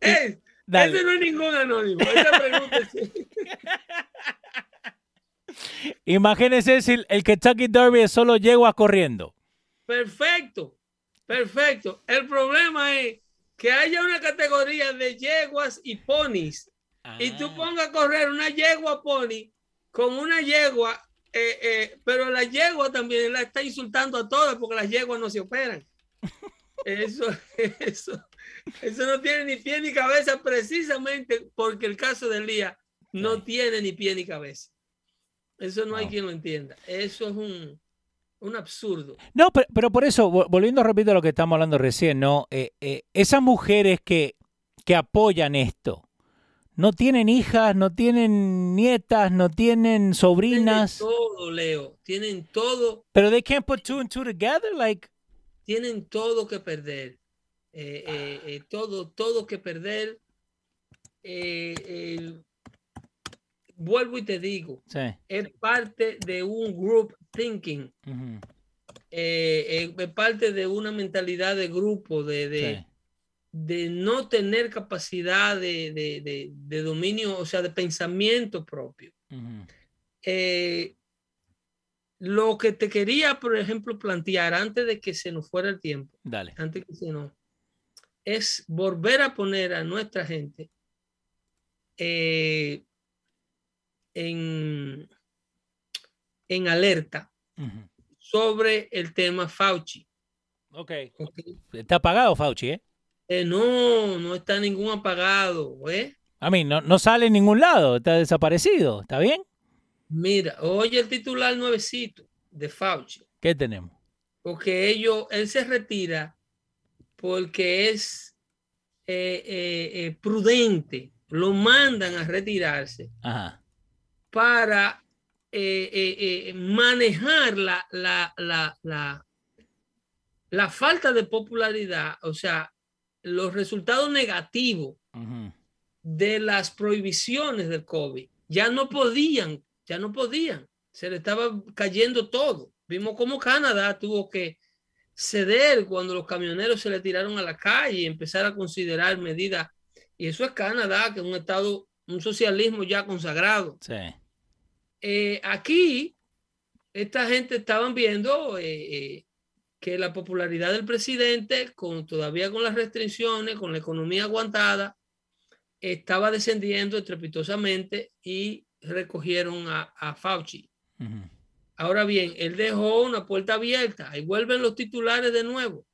[SPEAKER 1] Ese no es ningún anónimo. Esa pregunta es-
[SPEAKER 2] Imagínense si el Kentucky Derby es solo yeguas corriendo.
[SPEAKER 1] Perfecto. Perfecto. El problema es que haya una categoría de yeguas y ponis y tú
[SPEAKER 2] Ah.
[SPEAKER 1] pongas a correr una yegua pony con una yegua, eh, eh, pero la yegua también la está insultando a todas porque las yeguas no se operan. Eso, eso, eso no tiene ni pie ni cabeza precisamente porque el caso de Lía no tiene ni pie ni cabeza. Eso no hay
[SPEAKER 2] No.
[SPEAKER 1] quien lo entienda. Eso es un, un absurdo.
[SPEAKER 2] No, pero, pero por eso, vo- volviendo repito a lo que estamos hablando recién, ¿no? Eh, eh, esas mujeres que, que apoyan esto, no tienen hijas, no tienen nietas, no tienen
[SPEAKER 1] Tienen
[SPEAKER 2] sobrinas,
[SPEAKER 1] todo, Leo. Tienen todo,
[SPEAKER 2] pero they can't put two and two together, like,
[SPEAKER 1] tienen todo que perder. Eh, todo, todo que perder. Vuelvo y te digo,
[SPEAKER 2] sí.
[SPEAKER 1] es parte de un group thinking,
[SPEAKER 2] ujú,
[SPEAKER 1] eh, eh, es parte de una mentalidad de grupo, de, de,
[SPEAKER 2] sí,
[SPEAKER 1] de no tener capacidad de, de- de- dominio, o sea, de pensamiento propio.
[SPEAKER 2] ujú,
[SPEAKER 1] Eh, lo que te quería, por ejemplo, plantear antes de que se nos fuera el tiempo,
[SPEAKER 2] Dale.
[SPEAKER 1] antes que se nos, es volver a poner a nuestra gente eh, en, en alerta sobre el tema Fauci.
[SPEAKER 2] Ok.
[SPEAKER 1] ¿ok?
[SPEAKER 2] Está apagado Fauci, ¿eh?
[SPEAKER 1] Eh, no, no está ningún apagado, ¿eh?
[SPEAKER 2] A mí no, no sale en ningún lado, está desaparecido, ¿está bien?
[SPEAKER 1] Mira, oye el titular nuevecito de Fauci.
[SPEAKER 2] ¿Qué tenemos?
[SPEAKER 1] porque ellos, él se retira porque es eh, eh, eh, prudente, lo mandan a retirarse
[SPEAKER 2] Ajá.
[SPEAKER 1] Para eh, eh, eh, manejar la, la, la, la, falta de popularidad, o sea, los resultados negativos de las prohibiciones del COVID. Ya no podían, ya no podían, se le estaba cayendo todo. Vimos cómo Canadá tuvo que ceder cuando los camioneros se le tiraron a la calle y empezar a considerar medidas. Y eso es Canadá, que es un estado, un socialismo ya consagrado.
[SPEAKER 2] Sí.
[SPEAKER 1] Eh, aquí, esta gente estaban viendo eh, eh, que la popularidad del presidente, con, todavía con las restricciones, con la economía aguantada, estaba descendiendo estrepitosamente y recogieron a, a Fauci. Ahora bien, él dejó una puerta abierta. Ahí vuelven los titulares de nuevo.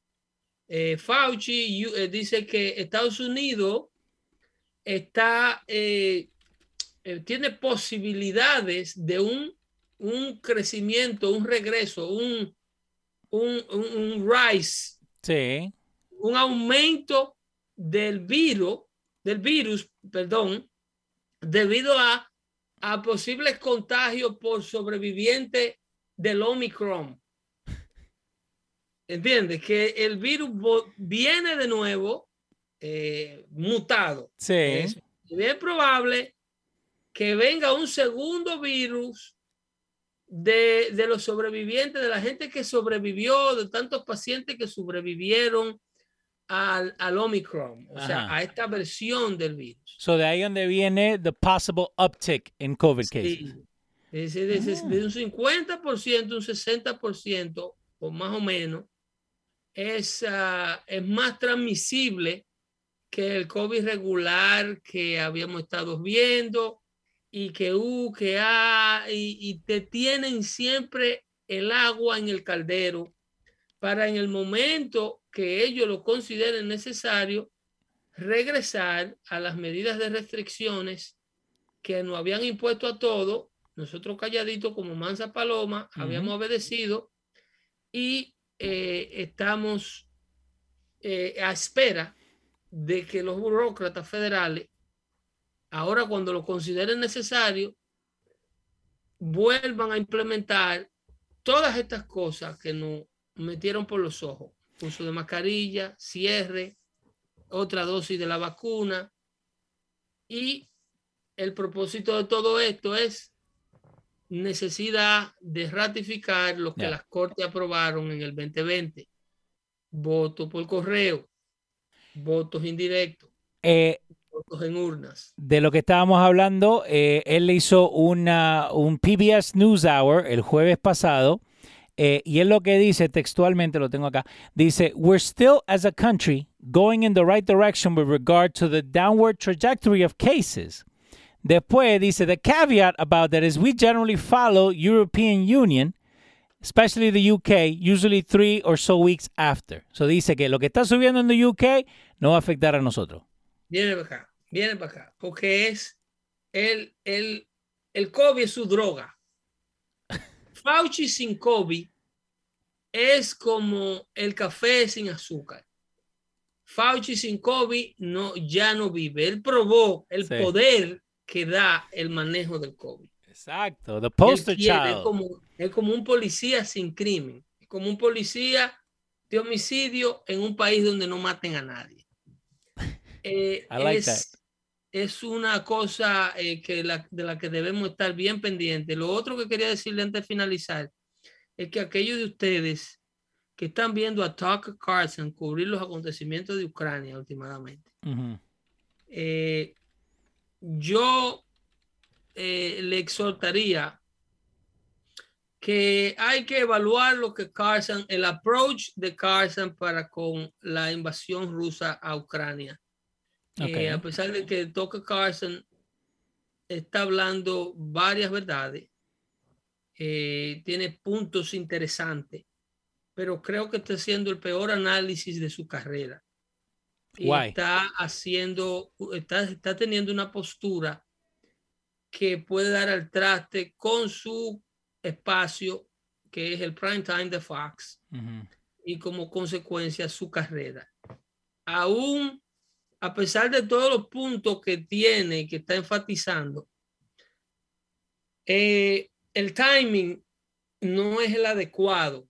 [SPEAKER 1] Eh, Fauci eh, dice que Estados Unidos está, eh, eh, tiene posibilidades de un, un crecimiento, un regreso, un, un, un- un rise,
[SPEAKER 2] Sí.
[SPEAKER 1] un aumento del virus, del virus, perdón, debido a a posibles contagios por sobrevivientes del Omicron. ¿Entiendes? Que el virus viene de nuevo eh, mutado.
[SPEAKER 2] Sí.
[SPEAKER 1] Es bien probable que venga un segundo virus de, de, los sobrevivientes, de la gente que sobrevivió, de tantos pacientes que sobrevivieron al, al Omicron, o sea, a esta versión del virus.
[SPEAKER 2] So de ahí donde viene the possible uptick in COVID cases.
[SPEAKER 1] Sí. Es, es, de un 50%, un 60% o más o menos, es, uh, es más transmisible que el COVID regular que habíamos estado viendo y que U, que A, y, y te tienen siempre el agua en el caldero para en el momento que ellos lo consideren necesario regresar a las medidas de restricciones que nos habían impuesto a todos. Nosotros calladitos como mansa paloma uh -huh. habíamos obedecido y eh, estamos eh, a espera de que los burócratas federales, ahora cuando lo consideren necesario, vuelvan a implementar todas estas cosas que nos metieron por los ojos. Uso de mascarilla, cierre, otra dosis de la vacuna. Y el propósito de todo esto es necesidad de ratificar lo que yeah. las cortes aprobaron en el 2020. Voto por correo, votos indirectos,
[SPEAKER 2] eh,
[SPEAKER 1] votos en urnas.
[SPEAKER 2] De lo que estábamos hablando, eh, él le hizo una, un PBS NewsHour el jueves pasado. Eh, y él lo que dice textualmente, lo tengo acá, dice, we're still as a country going in the right direction with regard to the downward trajectory of cases. Después dice, the caveat about that is we generally follow European Union, especially the UK, usually three or so weeks after. So dice que lo que está subiendo en the UK no va a afectar a nosotros.
[SPEAKER 1] Viene para acá, viene para acá, porque es el, el, el COVID es su droga. Fauci sin COVID es como el café sin azúcar. Fauci sin COVID no, ya no vive. Él probó el sí. poder que da el manejo del COVID.
[SPEAKER 2] Exacto, the poster
[SPEAKER 1] quiere,
[SPEAKER 2] child.
[SPEAKER 1] Como, es como un policía sin crimen, es como un policía de homicidio en un país donde no maten a nadie. Eh,
[SPEAKER 2] like
[SPEAKER 1] es, es, una cosa eh, que la, de la que debemos estar bien pendientes. Lo otro que quería decirle antes de finalizar es que aquellos de ustedes que están viendo a Tucker Carlson cubrir los acontecimientos de Ucrania últimamente,
[SPEAKER 2] Uh -huh.
[SPEAKER 1] eh, yo le exhortaría que hay que evaluar lo que Carson, el approach de Carson para con la invasión rusa a Ucrania.
[SPEAKER 2] Okay.
[SPEAKER 1] Eh, a pesar de que Tucker Carlson está hablando varias verdades, eh, tiene puntos interesantes, pero creo que está haciendo el peor análisis de su carrera. Y está haciendo, está, está teniendo una postura que puede dar al traste con su espacio, que es el prime time de Fox,
[SPEAKER 2] Uh -huh.
[SPEAKER 1] y como consecuencia su carrera. Aún a pesar de todos los puntos que tiene y que está enfatizando, eh, el timing no es el adecuado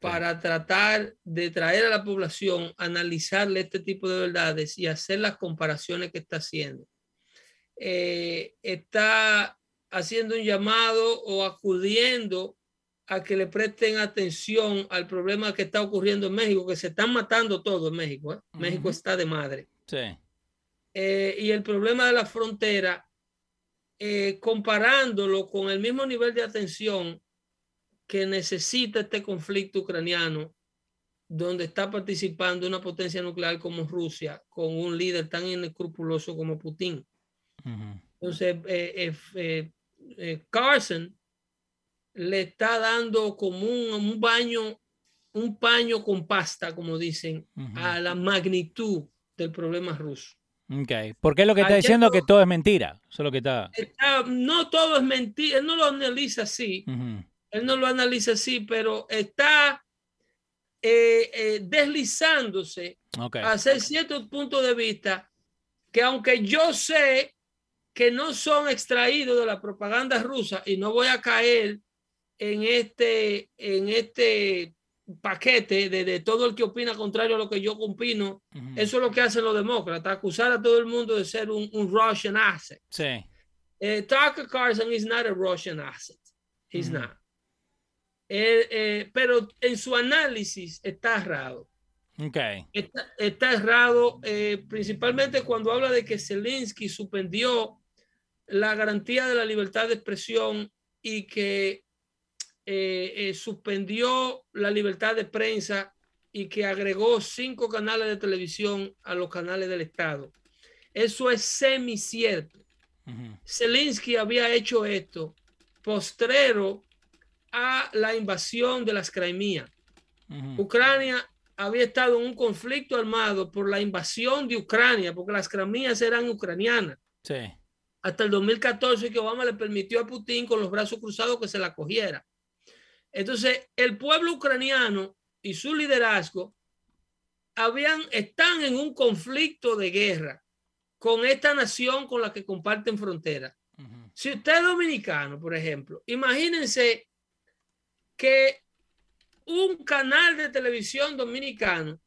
[SPEAKER 1] para tratar de traer a la población, analizarle este tipo de verdades y hacer las comparaciones que está haciendo. Eh, está haciendo un llamado o acudiendo a que le presten atención al problema que está ocurriendo en México, que se están matando todos en México. ¿eh? Uh -huh. México está de madre.
[SPEAKER 2] Sí.
[SPEAKER 1] Eh, y el problema de la frontera, eh, comparándolo con el mismo nivel de atención que necesita este conflicto ucraniano, donde está participando una potencia nuclear como Rusia, con un líder tan inescrupuloso como Putin.
[SPEAKER 2] Uh -huh.
[SPEAKER 1] Entonces, eh, Carson le está dando como un, un, baño, un paño con pasta, como dicen, uh -huh. a la magnitud del problema ruso.
[SPEAKER 2] Okay. Porque es lo que está diciendo no, que todo es mentira. Eso es lo que está...
[SPEAKER 1] está... No todo es mentira. Él no lo analiza así. Uh -huh. Él no lo analiza así, pero está eh, eh, deslizándose
[SPEAKER 2] okay.
[SPEAKER 1] a hacer ciertos puntos de vista que aunque yo sé que no son extraídos de la propaganda rusa y no voy a caer en este, en este paquete de, todo el que opina contrario a lo que yo opino. Eso es lo que hacen los demócratas, acusar a todo el mundo de ser un, Russian asset.
[SPEAKER 2] Sí.
[SPEAKER 1] Eh, Tucker Carlson is not a Russian asset. He's not. Eh, eh, pero en su análisis está errado.
[SPEAKER 2] Okay.
[SPEAKER 1] Está, errado, principalmente cuando habla de que Zelensky suspendió la garantía de la libertad de expresión y que eh, eh, suspendió la libertad de prensa y que agregó cinco canales de televisión a los canales del Estado. Eso es semicierto. cierto. Zelensky había hecho esto postrero a la invasión de las Crimea. Ucrania había estado en un conflicto armado por la invasión de Ucrania, porque las Crimea eran ucranianas.
[SPEAKER 2] Sí
[SPEAKER 1] hasta el 2014 que Obama le permitió a Putin con los brazos cruzados que se la cogiera. Entonces, el pueblo ucraniano y su liderazgo habían, están en un conflicto de guerra con esta nación con la que comparten frontera. Si usted es dominicano, por ejemplo, imagínense que un canal de televisión dominicano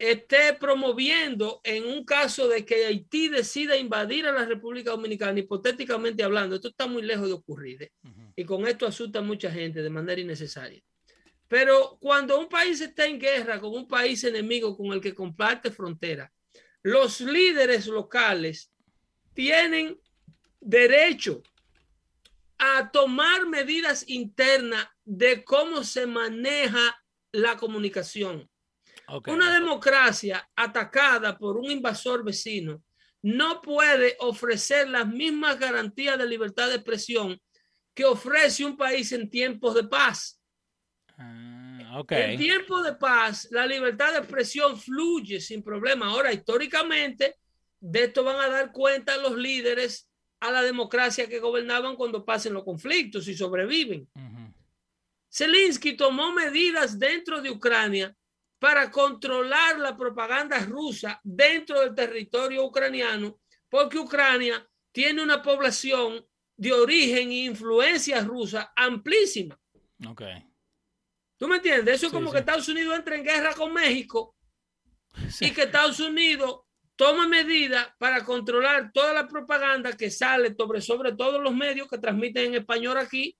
[SPEAKER 1] esté promoviendo en un caso de que Haití decida invadir a la República Dominicana, hipotéticamente hablando, esto está muy lejos de ocurrir ¿eh? y con esto asusta a mucha gente de manera innecesaria. Pero cuando un país está en guerra con un país enemigo con el que comparte frontera, los líderes locales tienen derecho a tomar medidas internas de cómo se maneja la comunicación una democracia atacada por un invasor vecino no puede ofrecer las mismas garantías de libertad de expresión que ofrece un país en tiempos de paz.
[SPEAKER 2] Ah,
[SPEAKER 1] en tiempos de paz, la libertad de expresión fluye sin problema. Ahora, históricamente, de esto van a dar cuenta los líderes a la democracia que gobernaban cuando pasen los conflictos y sobreviven. Zelensky tomó medidas dentro de Ucrania para controlar la propaganda rusa dentro del territorio ucraniano, porque Ucrania tiene una población de origen e influencia rusa amplísima.
[SPEAKER 2] Ok.
[SPEAKER 1] ¿Tú me entiendes? Eso es como que Estados Unidos entra en guerra con México y que Estados Unidos toma medidas para controlar toda la propaganda que sale sobre, sobre todos los medios que transmiten en español aquí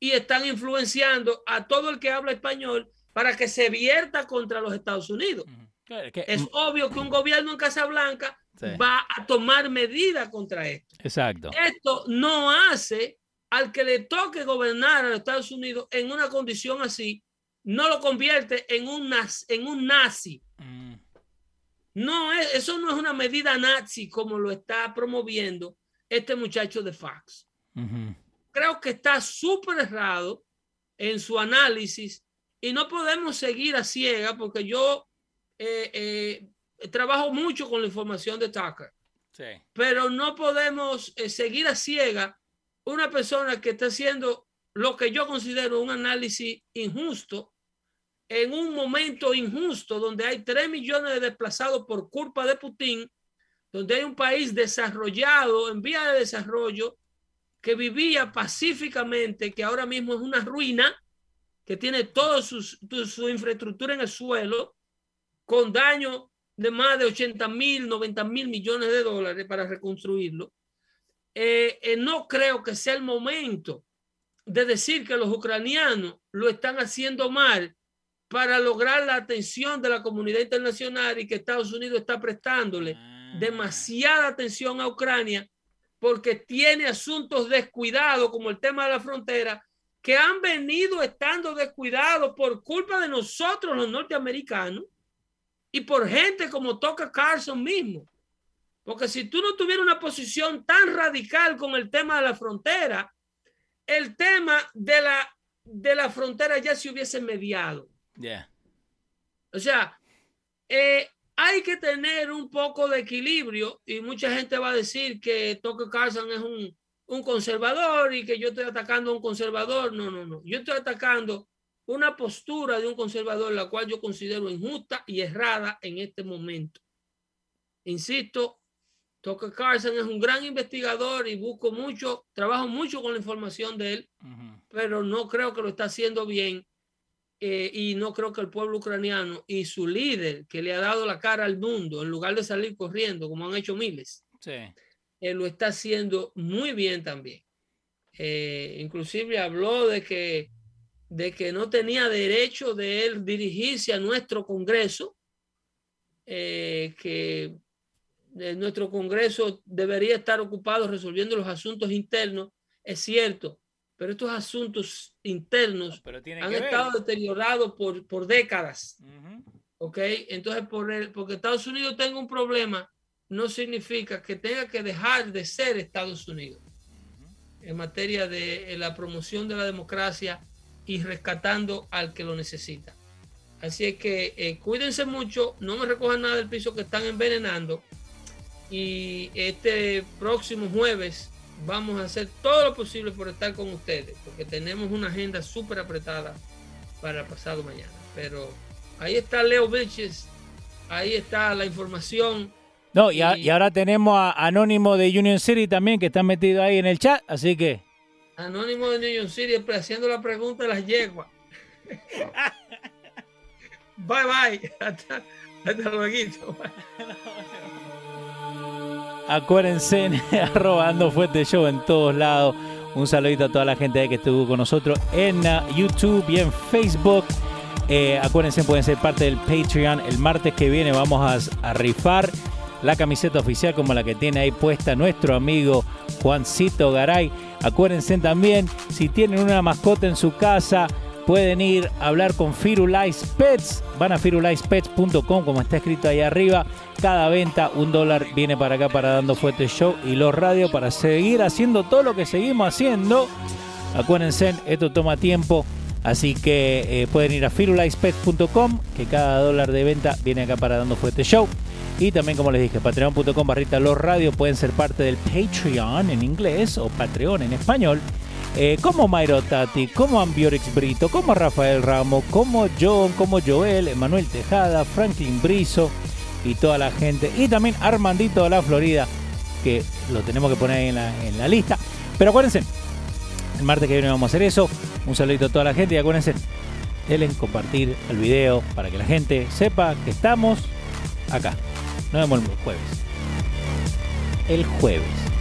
[SPEAKER 1] y están influenciando a todo el que habla español para que se vierta contra los Estados Unidos. es obvio que un gobierno en Casablanca va a tomar medidas contra esto.
[SPEAKER 2] Exacto.
[SPEAKER 1] Esto no hace al que le toque gobernar a los Estados Unidos en una condición así, no lo convierte en un, nazi, en un nazi. Mm. No es, eso no es una medida nazi como lo está promoviendo este muchacho de Fox. Creo que está súper errado en su análisis y no podemos seguir a ciega porque yo eh, eh, trabajo mucho con la información de Tucker. Pero no podemos eh, seguir a ciega una persona que está haciendo lo que yo considero un análisis injusto en un momento injusto donde hay 3 millones de desplazados por culpa de Putin, donde hay un país desarrollado, en vía de desarrollo, que vivía pacíficamente, que ahora mismo es una ruina, que tiene toda su, infraestructura en el suelo, con daño de más de 80 mil, 90 mil millones de dólares para reconstruirlo, eh, eh, no creo que sea el momento de decir que los ucranianos lo están haciendo mal para lograr la atención de la comunidad internacional y que Estados Unidos está prestándole ah. demasiada atención a Ucrania porque tiene asuntos descuidados como el tema de la frontera que han venido estando descuidados por culpa de nosotros los norteamericanos y por gente como Tucker Carlson mismo. Porque si tú no tuvieras una posición tan radical con el tema de la frontera, el tema de la, de la frontera ya se hubiese mediado. O sea, eh, hay que tener un poco de equilibrio y mucha gente va a decir que Tucker Carlson es un, un conservador y que yo estoy atacando a un conservador. No, no, no. Yo estoy atacando una postura de un conservador, la cual yo considero injusta y errada en este momento. Insisto, Tucker Carlson es un gran investigador y busco mucho, trabajo mucho con la información de él, pero no creo que lo está haciendo bien eh, y no creo que el pueblo ucraniano y su líder que le ha dado la cara al mundo en lugar de salir corriendo como han hecho miles,
[SPEAKER 2] Sí.
[SPEAKER 1] Eh, lo está haciendo muy bien también. Eh, inclusive habló de que, de que no tenía derecho de él dirigirse a nuestro Congreso, eh, que eh, nuestro Congreso debería estar ocupado resolviendo los asuntos internos. Es cierto, pero estos asuntos internos
[SPEAKER 2] Pero
[SPEAKER 1] han estado deteriorados por, por décadas. ¿ok? Entonces, por el, porque Estados Unidos tenga un problema, no significa que tenga que dejar de ser Estados Unidos en materia de eh, la promoción de la democracia y rescatando al que lo necesita. Así es que eh, cuídense mucho, no me recojan nada del piso que están envenenando. Y este próximo jueves vamos a hacer todo lo posible por estar con ustedes, porque tenemos una agenda súper apretada para pasado mañana. Pero ahí está Leo Vilches, ahí está la información.
[SPEAKER 2] No, y, a-
[SPEAKER 1] Y-
[SPEAKER 2] ahora tenemos a Anónimo de Union City también que está metido ahí en el chat, así que
[SPEAKER 1] Anónimo de York City haciendo la pregunta de las yeguas. bye bye. Hasta, hasta luego.
[SPEAKER 2] acuérdense, arroba Ando Fuerte Show en todos lados. Un saludito a toda la gente que estuvo con nosotros en YouTube y en Facebook. Eh, acuérdense, pueden ser parte del Patreon. El martes que viene vamos a, a rifar la camiseta oficial como la que tiene ahí puesta nuestro amigo Juancito Garay. Acuérdense también, si tienen una mascota en su casa, pueden ir a hablar con Firulais Pets. Van a firulaispets.com, como está escrito ahí arriba. Cada venta, un dólar, viene para acá para Dando Fuerte Show y los radios para seguir haciendo todo lo que seguimos haciendo. Acuérdense, esto toma tiempo. Así que eh, pueden ir a firulaispets.com, que cada dólar de venta viene acá para Dando Fuerte Show. Y también, como les dije, patreon.com barrita los radios pueden ser parte del Patreon en inglés o Patreon en español. Eh, como Mayro Tati, como Ambiorix Brito, como Rafael Ramos, como John, como Joel, Emanuel Tejada, Franklin Brizo y toda la gente. Y también Armandito de la Florida, que lo tenemos que poner ahí en la, en la lista. Pero acuérdense, el martes que viene vamos a hacer eso. Un saludito a toda la gente y acuérdense, denle en compartir el video para que la gente sepa que estamos acá. Nos vemos el jueves. El jueves.